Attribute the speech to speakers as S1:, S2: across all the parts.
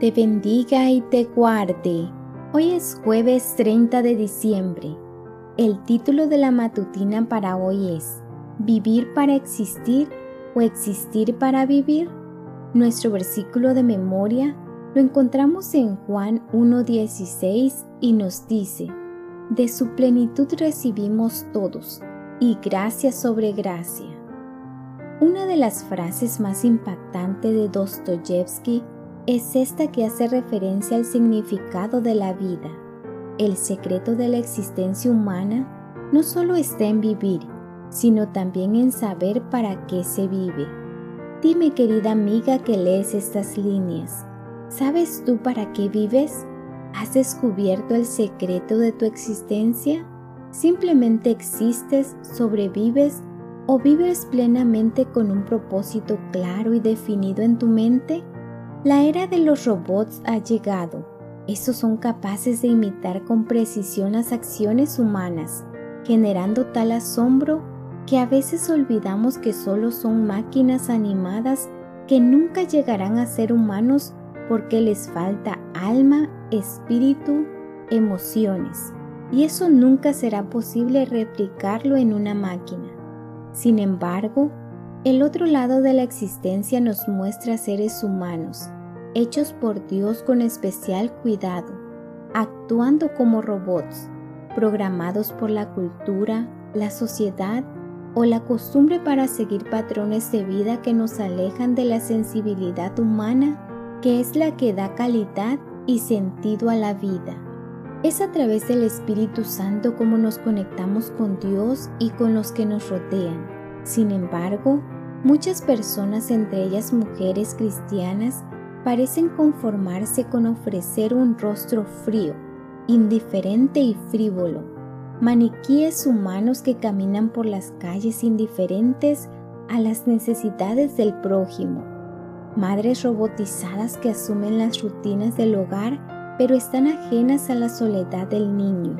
S1: te bendiga y te guarde. Hoy es jueves 30 de diciembre. El título de la matutina para hoy es ¿Vivir para existir o existir para vivir? Nuestro versículo de memoria lo encontramos en Juan 1.16 y nos dice, De su plenitud recibimos todos, y gracia sobre gracia. Una de las frases más impactantes de Dostoyevsky es esta que hace referencia al significado de la vida. El secreto de la existencia humana no solo está en vivir, sino también en saber para qué se vive. Dime querida amiga que lees estas líneas, ¿sabes tú para qué vives? ¿Has descubierto el secreto de tu existencia? ¿Simplemente existes, sobrevives o vives plenamente con un propósito claro y definido en tu mente? La era de los robots ha llegado. Estos son capaces de imitar con precisión las acciones humanas, generando tal asombro que a veces olvidamos que solo son máquinas animadas que nunca llegarán a ser humanos porque les falta alma, espíritu, emociones. Y eso nunca será posible replicarlo en una máquina. Sin embargo, el otro lado de la existencia nos muestra seres humanos, hechos por Dios con especial cuidado, actuando como robots, programados por la cultura, la sociedad o la costumbre para seguir patrones de vida que nos alejan de la sensibilidad humana, que es la que da calidad y sentido a la vida. Es a través del Espíritu Santo como nos conectamos con Dios y con los que nos rodean. Sin embargo, muchas personas, entre ellas mujeres cristianas, parecen conformarse con ofrecer un rostro frío, indiferente y frívolo, maniquíes humanos que caminan por las calles indiferentes a las necesidades del prójimo, madres robotizadas que asumen las rutinas del hogar pero están ajenas a la soledad del niño.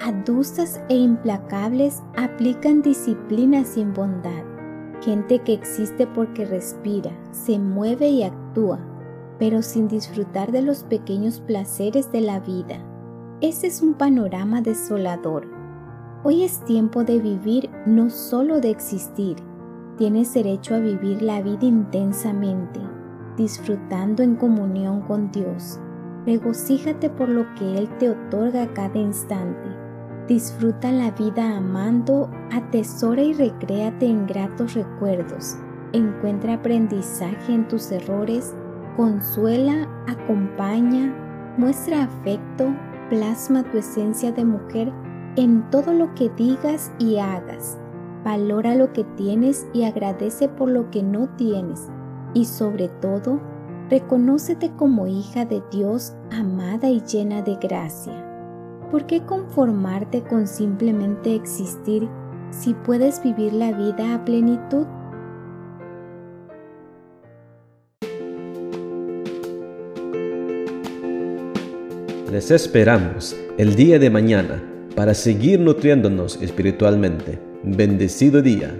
S1: Adustas e implacables aplican disciplina sin bondad, gente que existe porque respira, se mueve y actúa, pero sin disfrutar de los pequeños placeres de la vida. Ese es un panorama desolador. Hoy es tiempo de vivir, no solo de existir. Tienes derecho a vivir la vida intensamente, disfrutando en comunión con Dios. Regocíjate por lo que Él te otorga cada instante. Disfruta la vida amando, atesora y recréate en gratos recuerdos. Encuentra aprendizaje en tus errores Consuela, acompaña, muestra afecto, plasma tu esencia de mujer en todo lo que digas y hagas. Valora lo que tienes y agradece por lo que no tienes. Y sobre todo, reconócete como hija de Dios amada y llena de gracia. ¿Por qué conformarte con simplemente existir si puedes vivir la vida a plenitud?
S2: Les esperamos el día de mañana para seguir nutriéndonos espiritualmente. Bendecido día.